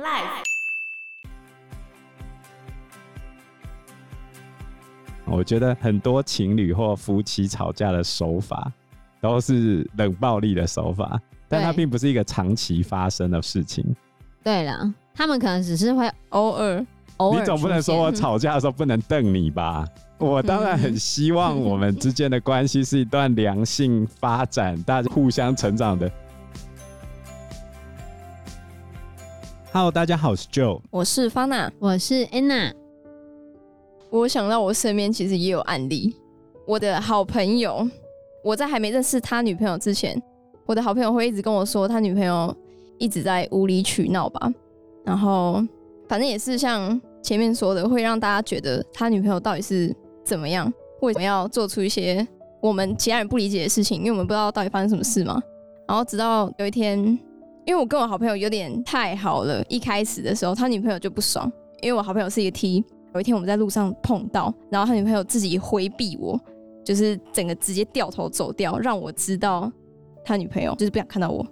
Life。我觉得很多情侣或夫妻吵架的手法都是冷暴力的手法，但它并不是一个长期发生的事情。对了，他们可能只是会偶尔。你总不能说我吵架的时候不能瞪你吧？我当然很希望我们之间的关系是一段良性发展，大家互相成长的。Hello，大家好，我是 Joe，我是 Fana，我是 Anna。我想到我身边其实也有案例，我的好朋友，我在还没认识他女朋友之前，我的好朋友会一直跟我说，他女朋友一直在无理取闹吧，然后反正也是像。前面说的会让大家觉得他女朋友到底是怎么样，为什么要做出一些我们其他人不理解的事情？因为我们不知道到底发生什么事嘛。然后直到有一天，因为我跟我好朋友有点太好了，一开始的时候他女朋友就不爽，因为我好朋友是一个 T。有一天我们在路上碰到，然后他女朋友自己回避我，就是整个直接掉头走掉，让我知道他女朋友就是不想看到我。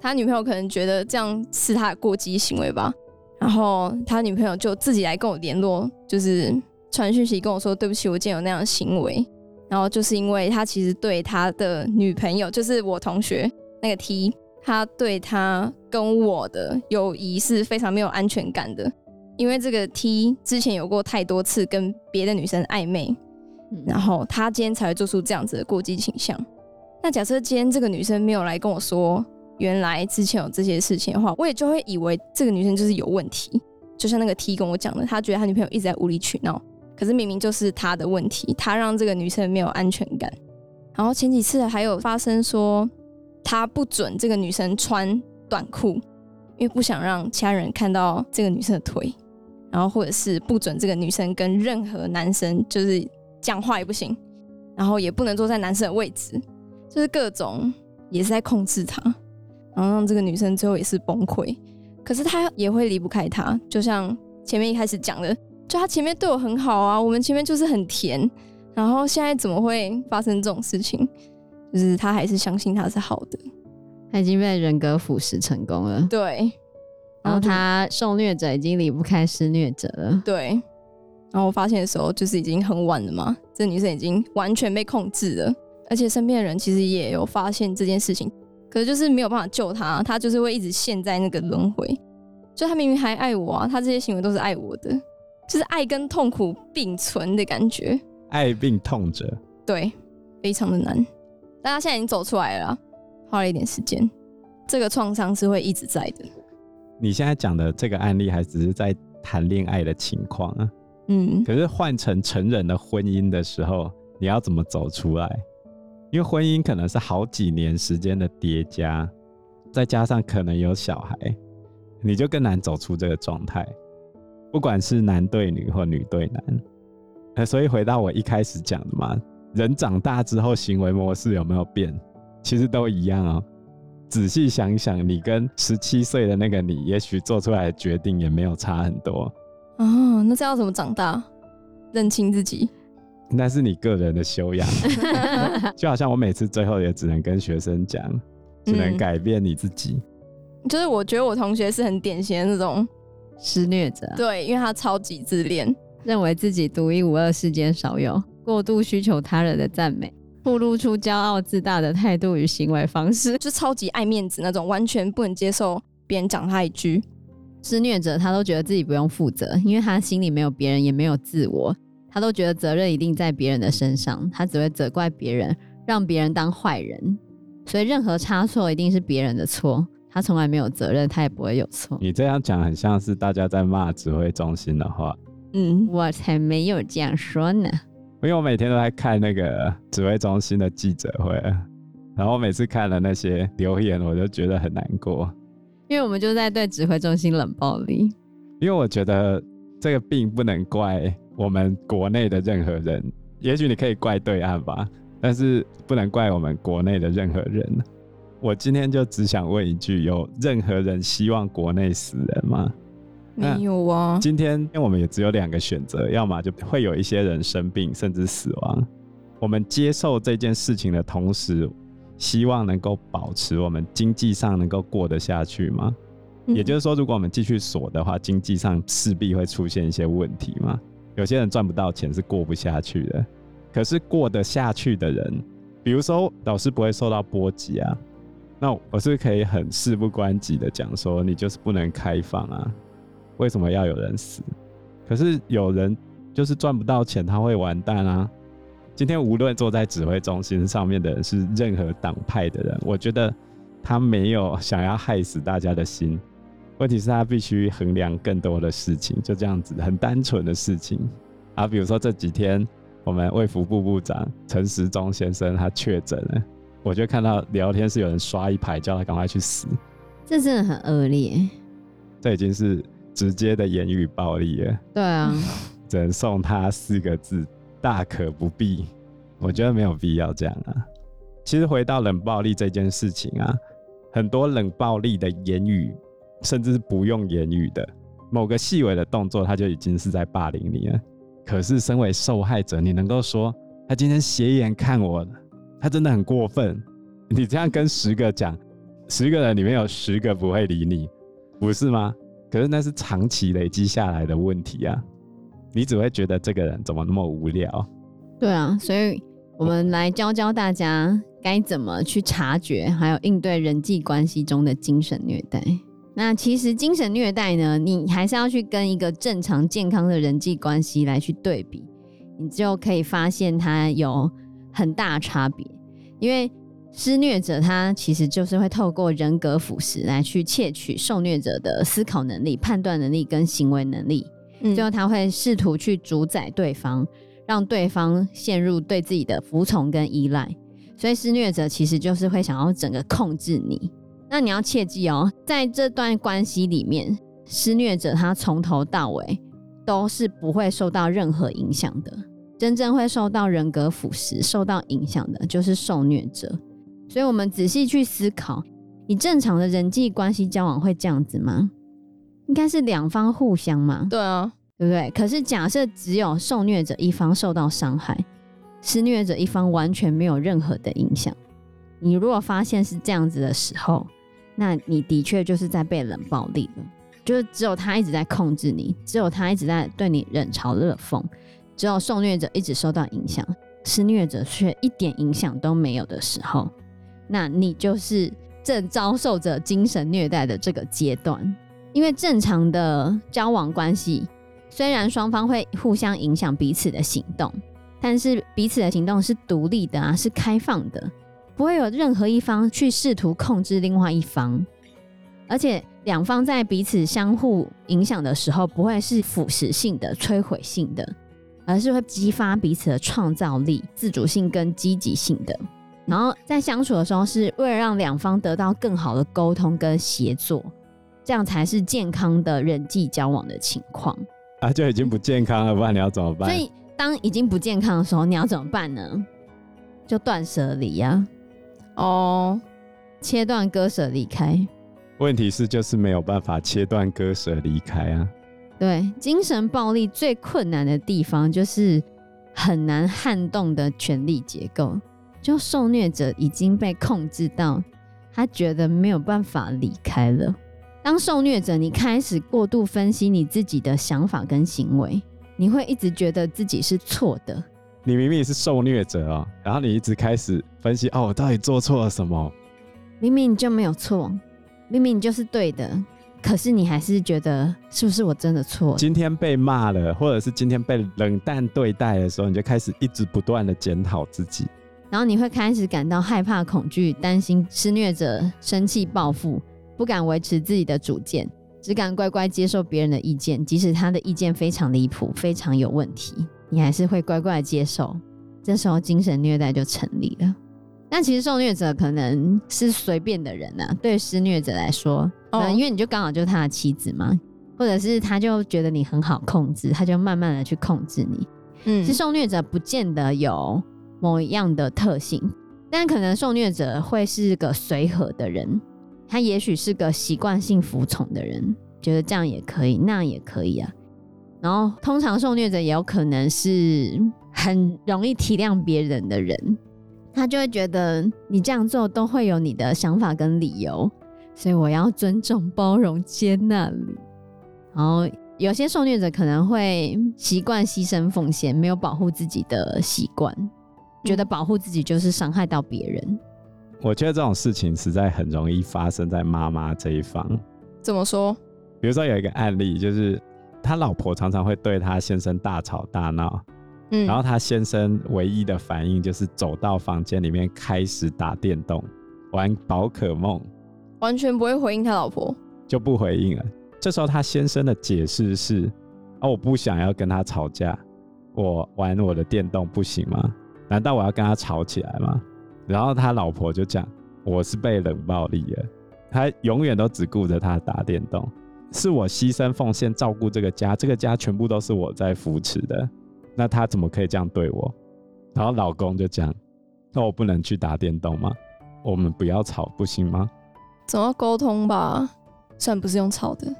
他女朋友可能觉得这样是他的过激行为吧。然后他女朋友就自己来跟我联络，就是传讯息跟我说：“对不起，我今天有那样的行为。”然后就是因为他其实对他的女朋友，就是我同学那个 T，他对他跟我的友谊是非常没有安全感的，因为这个 T 之前有过太多次跟别的女生暧昧，然后他今天才会做出这样子的过激倾向。那假设今天这个女生没有来跟我说。原来之前有这些事情的话，我也就会以为这个女生就是有问题。就像那个 T 跟我讲的，他觉得他女朋友一直在无理取闹，可是明明就是他的问题，他让这个女生没有安全感。然后前几次还有发生说，他不准这个女生穿短裤，因为不想让其他人看到这个女生的腿。然后或者是不准这个女生跟任何男生就是讲话也不行，然后也不能坐在男生的位置，就是各种也是在控制他。然后让这个女生最后也是崩溃，可是她也会离不开他。就像前面一开始讲的，就他前面对我很好啊，我们前面就是很甜，然后现在怎么会发生这种事情？就是他还是相信他是好的，他已经被人格腐蚀成功了。对，然后他受虐者已经离不开施虐者了。对，然后我发现的时候就是已经很晚了嘛，这女生已经完全被控制了，而且身边的人其实也有发现这件事情。可是就是没有办法救她，她就是会一直陷在那个轮回。就他明明还爱我啊，他这些行为都是爱我的，就是爱跟痛苦并存的感觉。爱并痛着，对，非常的难。但他现在已经走出来了，花了一点时间。这个创伤是会一直在的。你现在讲的这个案例还只是在谈恋爱的情况啊，嗯。可是换成成人的婚姻的时候，你要怎么走出来？因为婚姻可能是好几年时间的叠加，再加上可能有小孩，你就更难走出这个状态。不管是男对女或女对男，所以回到我一开始讲的嘛，人长大之后行为模式有没有变？其实都一样哦。仔细想想，你跟十七岁的那个你，也许做出来的决定也没有差很多。哦，那这要怎么长大？认清自己。那是你个人的修养，就好像我每次最后也只能跟学生讲，只能改变你自己。嗯，就是我觉得我同学是很典型的那种施虐者，对，因为他超级自恋，认为自己独一无二，世间少有，过度需求他人的赞美，暴露出骄傲自大的态度与行为方式，就超级爱面子那种，完全不能接受别人讲他一句。施虐者他都觉得自己不用负责，因为他心里没有别人，也没有自我。他都觉得责任一定在别人的身上，他只会责怪别人，让别人当坏人，所以任何差错一定是别人的错，他从来没有责任，他也不会有错。你这样讲很像是大家在骂指挥中心的话。嗯，我才没有这样说呢。因为我每天都在看那个指挥中心的记者会，然后每次看了那些留言，我就觉得很难过。因为我们就在对指挥中心冷暴力。因为我觉得这个病不能怪。我们国内的任何人，也许你可以怪对岸吧，但是不能怪我们国内的任何人。我今天就只想问一句：有任何人希望国内死人吗？没有啊。今天我们也只有两个选择，要么就会有一些人生病甚至死亡。我们接受这件事情的同时，希望能够保持我们经济上能够过得下去吗？也就是说，如果我们继续锁的话，经济上势必会出现一些问题嘛。有些人赚不到钱是过不下去的，可是过得下去的人，比如说老师不会受到波及啊，那我是可以很事不关己的讲说，你就是不能开放啊，为什么要有人死？可是有人就是赚不到钱，他会完蛋啊。今天无论坐在指挥中心上面的人是任何党派的人，我觉得他没有想要害死大家的心。问题是他必须衡量更多的事情，就这样子很单纯的事情啊。比如说这几天我们卫福部部长陈时中先生他确诊了，我就看到聊天室有人刷一排叫他赶快去死，这真的很恶劣。这已经是直接的言语暴力了。对啊，只能送他四个字：大可不必。我觉得没有必要这样啊。其实回到冷暴力这件事情啊，很多冷暴力的言语。甚至是不用言语的某个细微的动作，他就已经是在霸凌你了。可是身为受害者，你能够说他今天斜眼看我，他真的很过分。你这样跟十个讲，十个人里面有十个不会理你，不是吗？可是那是长期累积下来的问题啊。你只会觉得这个人怎么那么无聊？对啊，所以我们来教教大家该怎么去察觉，还有应对人际关系中的精神虐待。那其实精神虐待呢，你还是要去跟一个正常健康的人际关系来去对比，你就可以发现它有很大差别。因为施虐者他其实就是会透过人格腐蚀来去窃取受虐者的思考能力、判断能力跟行为能力，最后他会试图去主宰对方，让对方陷入对自己的服从跟依赖。所以施虐者其实就是会想要整个控制你。那你要切记哦，在这段关系里面，施虐者他从头到尾都是不会受到任何影响的。真正会受到人格腐蚀、受到影响的，就是受虐者。所以，我们仔细去思考，你正常的人际关系交往会这样子吗？应该是两方互相嘛？对啊，对不对？可是假设只有受虐者一方受到伤害，施虐者一方完全没有任何的影响。你如果发现是这样子的时候，那你的确就是在被冷暴力了，就是只有他一直在控制你，只有他一直在对你冷嘲热讽，只有受虐者一直受到影响，施虐者却一点影响都没有的时候，那你就是正遭受着精神虐待的这个阶段。因为正常的交往关系，虽然双方会互相影响彼此的行动，但是彼此的行动是独立的啊，是开放的。不会有任何一方去试图控制另外一方，而且两方在彼此相互影响的时候，不会是腐蚀性的、摧毁性的，而是会激发彼此的创造力、自主性跟积极性的。然后在相处的时候，是为了让两方得到更好的沟通跟协作，这样才是健康的人际交往的情况。啊，就已经不健康了，不然你要怎么办？所以，当已经不健康的时候，你要怎么办呢？就断舍离呀。哦，切断割舍离开。问题是就是没有办法切断割舍离开啊。对，精神暴力最困难的地方就是很难撼动的权力结构，就受虐者已经被控制到他觉得没有办法离开了。当受虐者，你开始过度分析你自己的想法跟行为，你会一直觉得自己是错的。你明明是受虐者哦，然后你一直开始分析哦，我到底做错了什么？明明你就没有错，明明你就是对的，可是你还是觉得是不是我真的错？今天被骂了，或者是今天被冷淡对待的时候，你就开始一直不断的检讨自己，然后你会开始感到害怕、恐惧、担心施虐者生气报复，不敢维持自己的主见，只敢乖乖接受别人的意见，即使他的意见非常离谱、非常有问题。你还是会乖乖接受，这时候精神虐待就成立了。但其实受虐者可能是随便的人啊，对施虐者来说，嗯、哦，因为你就刚好就是他的妻子嘛，或者是他就觉得你很好控制，他就慢慢的去控制你。嗯，其实受虐者不见得有某一样的特性，但可能受虐者会是个随和的人，他也许是个习惯性服从的人，觉得这样也可以，那样也可以啊。然后，通常受虐者也有可能是很容易体谅别人的人，他就会觉得你这样做都会有你的想法跟理由，所以我要尊重、包容、接纳你。然后有些受虐者可能会习惯牺牲奉献，没有保护自己的习惯，觉得保护自己就是伤害到别人。我觉得这种事情实在很容易发生在妈妈这一方。怎么说？比如说有一个案例，就是他老婆常常会对他先生大吵大闹，嗯，然后他先生唯一的反应就是走到房间里面开始打电动、玩宝可梦，完全不会回应他老婆，就不回应了。这时候他先生的解释是：哦，我不想要跟他吵架，我玩我的电动不行吗？难道我要跟他吵起来吗？然后他老婆就讲：“我是被冷暴力了，他永远都只顾着他打电动，是我牺牲奉献照顾这个家，这个家全部都是我在扶持的，那他怎么可以这样对我？”然后老公就讲：“那我不能去打电动吗？我们不要吵，不行吗？”总要沟通吧，虽然不是用吵的，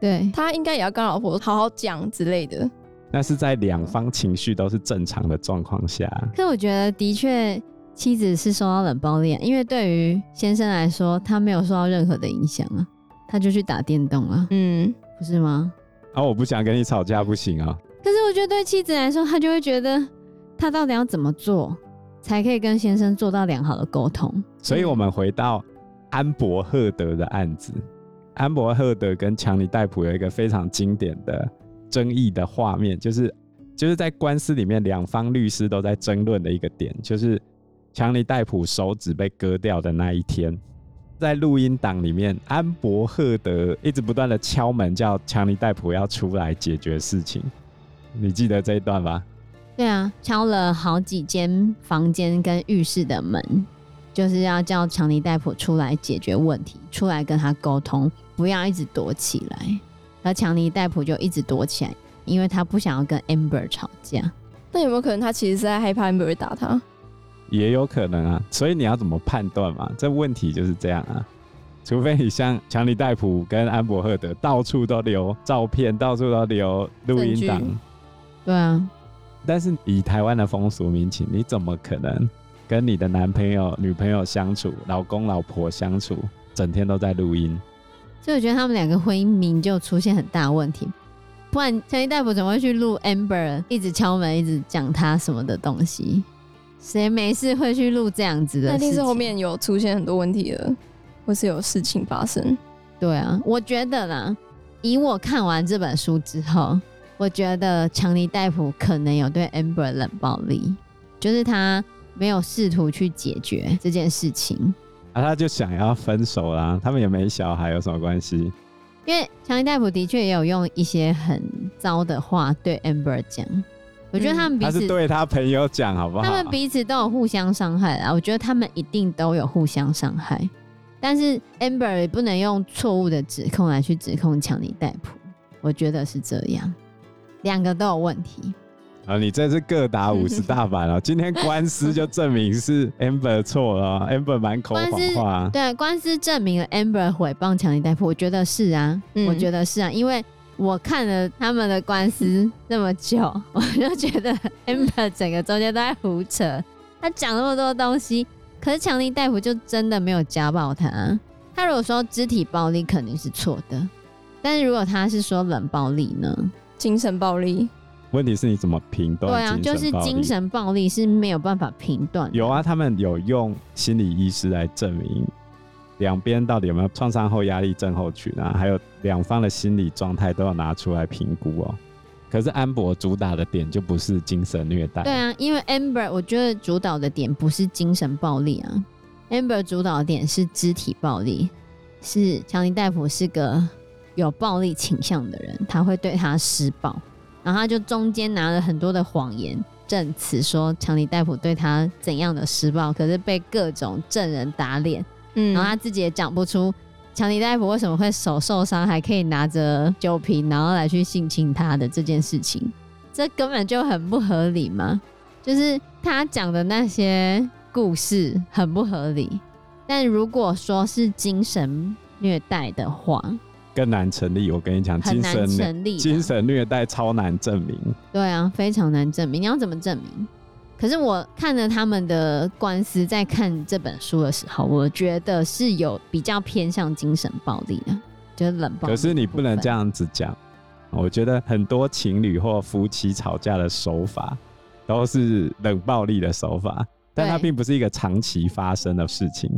对，他应该也要跟老婆好好讲之类的。那是在两方情绪都是正常的状况下。可我觉得的确。妻子是受到冷暴力，因为对于先生来说，他没有受到任何的影响啊，他就去打电动了，嗯，不是吗？啊，我不想跟你吵架，不行啊。可是我觉得对妻子来说，他就会觉得他到底要怎么做，才可以跟先生做到良好的沟通。所以，我们回到安伯赫德的案子，安伯赫德跟强尼戴普有一个非常经典的争议的画面，就是就是在官司里面，两方律师都在争论的一个点，就是。强尼戴普手指被割掉的那一天，在录音档里面，安伯赫德一直不断的敲门，叫强尼戴普要出来解决事情。你记得这一段吧？对啊，敲了好几间房间跟浴室的门，就是要叫强尼戴普出来解决问题，出来跟他沟通，不要一直躲起来。而强尼戴普就一直躲起来，因为他不想要跟 Amber 吵架。那有没有可能他其实是在害怕 Amber 打他？也有可能啊，所以你要怎么判断嘛？这问题就是这样啊。除非你像强尼戴普跟安伯赫德到处都留照片，到处都留录音档。对啊。但是以台湾的风俗民情，你怎么可能跟你的男朋友、女朋友相处，老公、老婆相处，整天都在录音？所以我觉得他们两个婚姻名就出现很大问题。不然强尼戴普怎么会去录 Amber 一直敲门，一直讲他什么的东西？谁没事会去录这样子的？那一定是后面有出现很多问题了，或是有事情发生。对啊，我觉得啦，以我看完这本书之后，我觉得强尼戴普可能有对 Amber 冷暴力，就是他没有试图去解决这件事情。啊，他就想要分手啦，他们也没小孩，有什么关系？因为强尼戴普的确也有用一些很糟的话对 Amber 讲。我觉得他们彼此，对他朋友讲，好不好？他们彼此都有互相伤害啊！我觉得他们一定都有互相伤害，但是 Amber 也不能用错误的指控来去指控强尼戴普，我觉得是这样，两个都有问题。啊，你这是各打五十大板了！今天官司就证明是 Amber 错了，Amber 满口谎话。对，官司证明了 Amber 诽谤强尼戴普，我觉得是啊，嗯、我觉得是啊，因为。我看了他们的官司那么久，我就觉得 Amber 整个中间都在胡扯。他讲那么多东西，可是强尼戴普就真的没有家暴他。他如果说肢体暴力肯定是错的，但是如果他是说冷暴力呢？精神暴力？问题是你怎么评断？对啊，就是精神暴力是没有办法评断。有啊，他们有用心理医师来证明。两边到底有没有创伤后压力症候群啊？还有两方的心理状态都要拿出来评估哦。可是安博主打的点就不是精神虐待。对啊，因为 Amber 我觉得主导的点不是精神暴力啊，Amber 主导的点是肢体暴力，是强尼戴普是个有暴力倾向的人，他会对他施暴，然后他就中间拿了很多的谎言证词说强尼戴普对他怎样的施暴，可是被各种证人打脸。嗯，然后他自己也讲不出强尼戴普为什么会手受伤，还可以拿着酒瓶，然后来去性侵他的这件事情，这根本就很不合理嘛。就是他讲的那些故事很不合理，但如果说是精神虐待的话，更难成立。我跟你讲，精神成立，精神虐待超难证明。对啊，非常难证明。你要怎么证明？可是我看了他们的官司，在看这本书的时候，我觉得是有比较偏向精神暴力的，就是冷暴力。可是你不能这样子讲，我觉得很多情侣或夫妻吵架的手法都是冷暴力的手法，但它并不是一个长期发生的事情。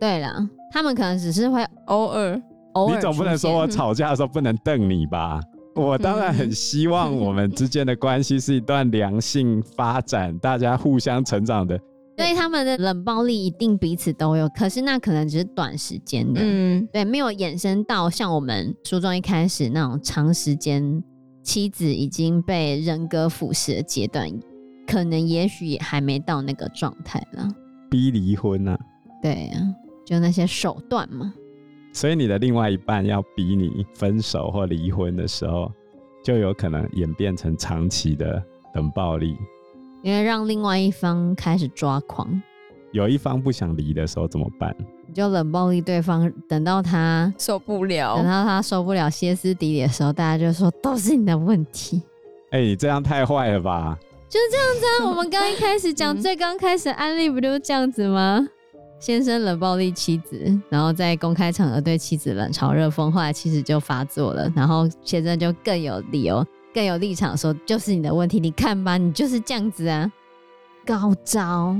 对了，他们可能只是会偶尔偶尔。你总不能说我 吵架的时候不能瞪你吧？我当然很希望我们之间的关系是一段良性发展，大家互相成长的。所以他们的冷暴力一定彼此都有，可是那可能只是短时间的，嗯，对，没有衍生到像我们书中一开始那种长时间，妻子已经被人格腐蚀的阶段，可能也许也还没到那个状态了。逼离婚啊？对啊，就那些手段嘛。所以你的另外一半要逼你分手或离婚的时候，就有可能演变成长期的冷暴力，因为让另外一方开始抓狂。有一方不想离的时候怎么办？你就冷暴力对方，等到他受不了，等到他受不了歇斯底里的时候，大家就说都是你的问题。哎、欸，你这样太坏了吧？就是这样子啊！我们刚一开始讲最刚开始的案例不就是这样子吗？先生冷暴力妻子，然后在公开场合对妻子冷嘲热讽，后来妻子就发作了，然后先生就更有理由、更有立场说，就是你的问题，你看吧，你就是这样子啊，高招，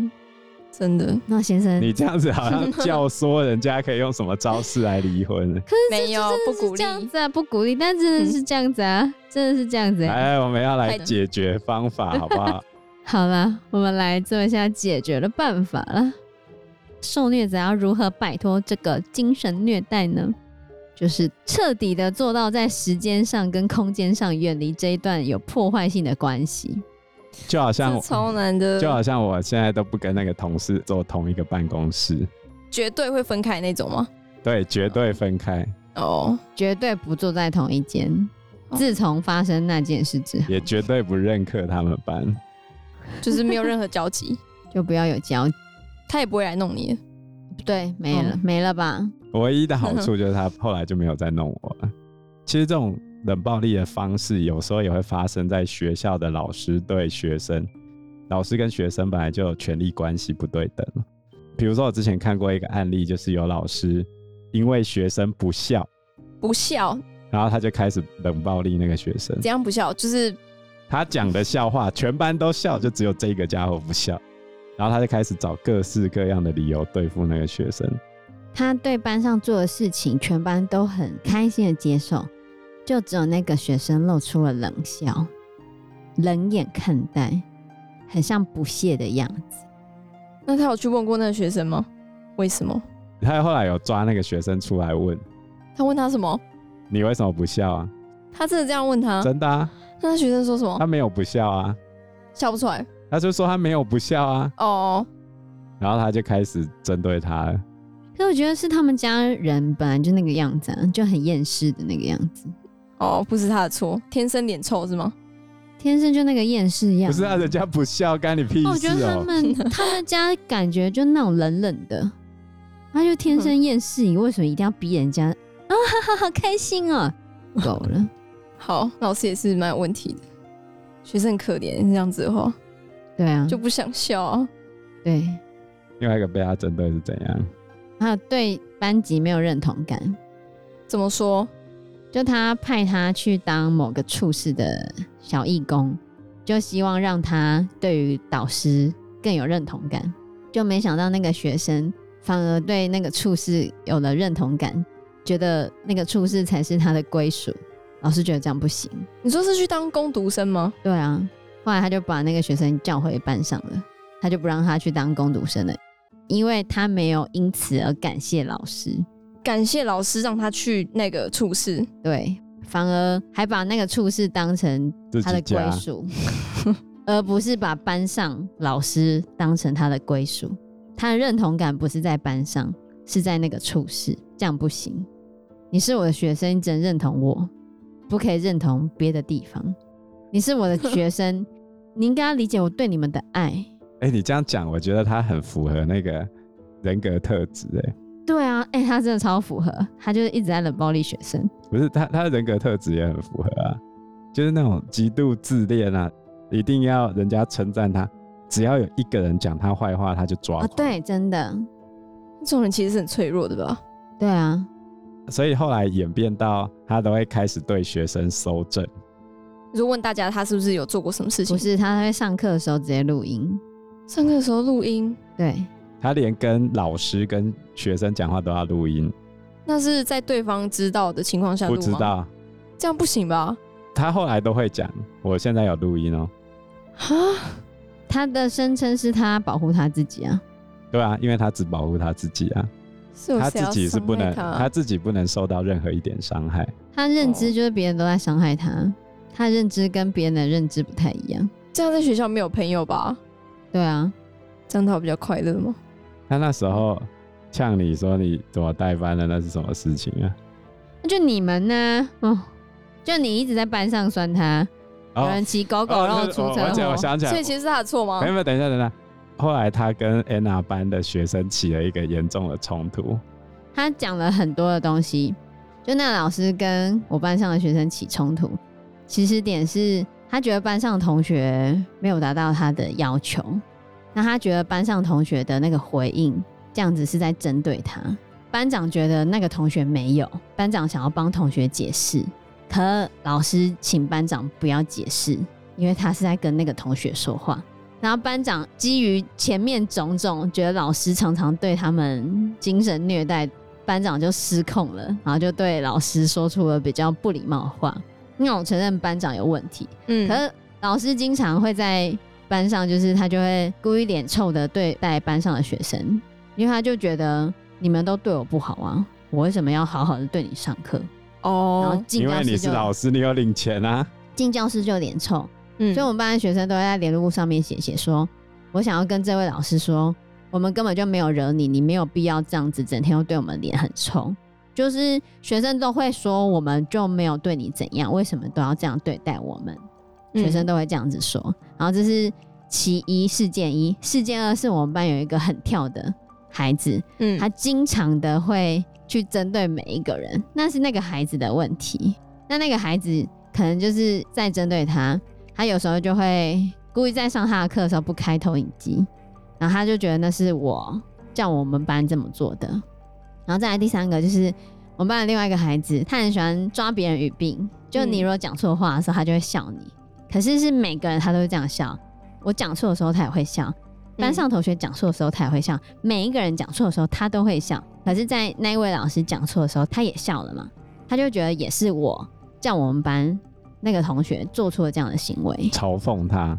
真的。那先生，你这样子好像 教唆人家可以用什么招式来离婚？可是没有不鼓励这样子啊，不鼓励，但真的是这样子啊，嗯、真的是这样子、欸。来，我们要来解决方法，好不好？好了，我们来做一下解决的办法了。受虐者要如何摆脱这个精神虐待呢？就是彻底的做到在时间上跟空间上远离这一段有破坏性的关系。就好像超难的，就好像我现在都不跟那个同事坐同一个办公室，绝对会分开那种吗？对，绝对分开。哦，绝对不坐在同一间。自从发生那件事之后，也绝对不认可他们班，就是没有任何交集，就不要有交集。他也不会来弄你，对，没了，嗯、没了吧？唯一的好处就是他 后来就没有再弄我了。其实这种冷暴力的方式，有时候也会发生在学校的老师对学生，老师跟学生本来就有权力关系不对等。比如说我之前看过一个案例，就是有老师因为学生不孝，不孝，然后他就开始冷暴力那个学生。怎样不孝？就是他讲的笑话，全班都笑，就只有这个家伙不笑。然后他就开始找各式各样的理由对付那个学生。他对班上做的事情，全班都很开心的接受，就只有那个学生露出了冷笑，冷眼看待，很像不屑的样子。那他有去问过那个学生吗？为什么？他后来有抓那个学生出来问。他问他什么？你为什么不笑啊？他真的这样问他？真的啊。那学生说什么？他没有不笑啊。笑不出来。他就说他没有不孝啊，哦，oh. 然后他就开始针对他了。可我觉得是他们家人本来就那个样子，啊，就很厌世的那个样子。哦，oh, 不是他的错，天生脸臭是吗？天生就那个厌世样。不是啊，人家不孝，干你屁事哦。我觉得他们 他们家感觉就那种冷冷的，他就天生厌世，你为什么一定要逼人家？啊哈哈，好开心啊！够了。好，老师也是蛮有问题的，学生很可怜，这样子的话。对啊，就不想笑啊。对，另外一个被他针对是怎样？他对班级没有认同感。怎么说？就他派他去当某个处室的小义工，就希望让他对于导师更有认同感。就没想到那个学生反而对那个处室有了认同感，觉得那个处室才是他的归属。老师觉得这样不行。你说是去当工读生吗？对啊。后来他就把那个学生叫回班上了，他就不让他去当攻读生了，因为他没有因此而感谢老师，感谢老师让他去那个处室，对，反而还把那个处室当成他的归属，而不是把班上老师当成他的归属。他的认同感不是在班上，是在那个处室，这样不行。你是我的学生，你只能认同我，不可以认同别的地方。你是我的学生。你应该要理解我对你们的爱。哎、欸，你这样讲，我觉得他很符合那个人格特质。哎，对啊，哎、欸，他真的超符合，他就是一直在冷暴力学生。不是他，他的人格特质也很符合啊，就是那种极度自恋啊，一定要人家称赞他。只要有一个人讲他坏话，他就抓啊。对，真的，这种人其实是很脆弱的吧？对啊。所以后来演变到他都会开始对学生搜证。就问大家他是不是有做过什么事情？不是，他在上课的时候直接录音。上课的时候录音？对。他连跟老师、跟学生讲话都要录音。那是在对方知道的情况下录吗？不知道。这样不行吧？他后来都会讲，我现在有录音哦。哈，他的声称是他保护他自己啊。对啊，因为他只保护他自己啊。是他自己是不能，他自己不能受到任何一点伤害。他认知就是别人都在伤害他，哦、他认知跟别人的认知不太一样。这样在学校没有朋友吧？对啊，这样他比较快乐吗？他那时候呛你说你怎么带班的，那是什么事情啊？那就你们呢？哦，就你一直在班上酸他，哦、有人骑狗狗然后出车祸，我想起来，所以其实是他的错吗？没有，等一下，等一下。后来他跟安娜班的学生起了一个严重的冲突。他讲了很多的东西，就那个老师跟我班上的学生起冲突，起始点是他觉得班上同学没有达到他的要求，那他觉得班上同学的那个回应这样子是在针对他。班长觉得那个同学没有，班长想要帮同学解释，可老师请班长不要解释，因为他是在跟那个同学说话。然后班长基于前面种种，觉得老师常常对他们精神虐待，班长就失控了，然后就对老师说出了比较不礼貌的话。那我承认班长有问题，嗯，可是老师经常会在班上，就是他就会故意脸臭的对待班上的学生，因为他就觉得你们都对我不好啊，我为什么要好好的对你上课？哦，然后进教室就，因为你是老师，你有领钱啊，进教室就脸臭。嗯，所以我们班的学生都会在联络簿上面写写说，我想要跟这位老师说，我们根本就没有惹你，你没有必要这样子，整天都对我们脸很臭。就是学生都会说，我们就没有对你怎样，为什么都要这样对待我们？学生都会这样子说。然后这是其一事件一，事件二是我们班有一个很跳的孩子，嗯，他经常的会去针对每一个人，那是那个孩子的问题。那那个孩子可能就是在针对他。他有时候就会故意在上他的课的时候不开投影机，然后他就觉得那是我叫我们班这么做的。然后再来第三个就是我们班的另外一个孩子，他很喜欢抓别人语病，就你如果讲错话的时候，他就会笑你。可是是每个人他都会这样笑，我讲错的时候他也会笑，班上同学讲错的时候他也会笑，每一个人讲错的时候他都会笑。可是，在那一位老师讲错的时候，他也笑了嘛？他就觉得也是我叫我们班。那个同学做出了这样的行为，嘲讽他。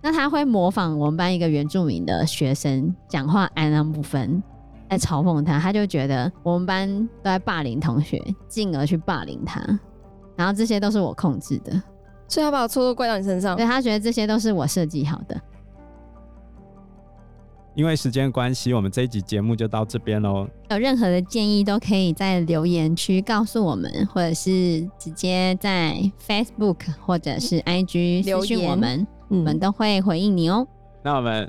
那他会模仿我们班一个原住民的学生讲话，安安不分，在嘲讽他。他就觉得我们班都在霸凌同学，进而去霸凌他。然后这些都是我控制的，所以他把错都怪到你身上。对，他觉得这些都是我设计好的。因为时间关系，我们这一集节目就到这边喽。有任何的建议都可以在留言区告诉我们，或者是直接在 Facebook 或者是 IG 留言我们，我们都会回应你哦。那我们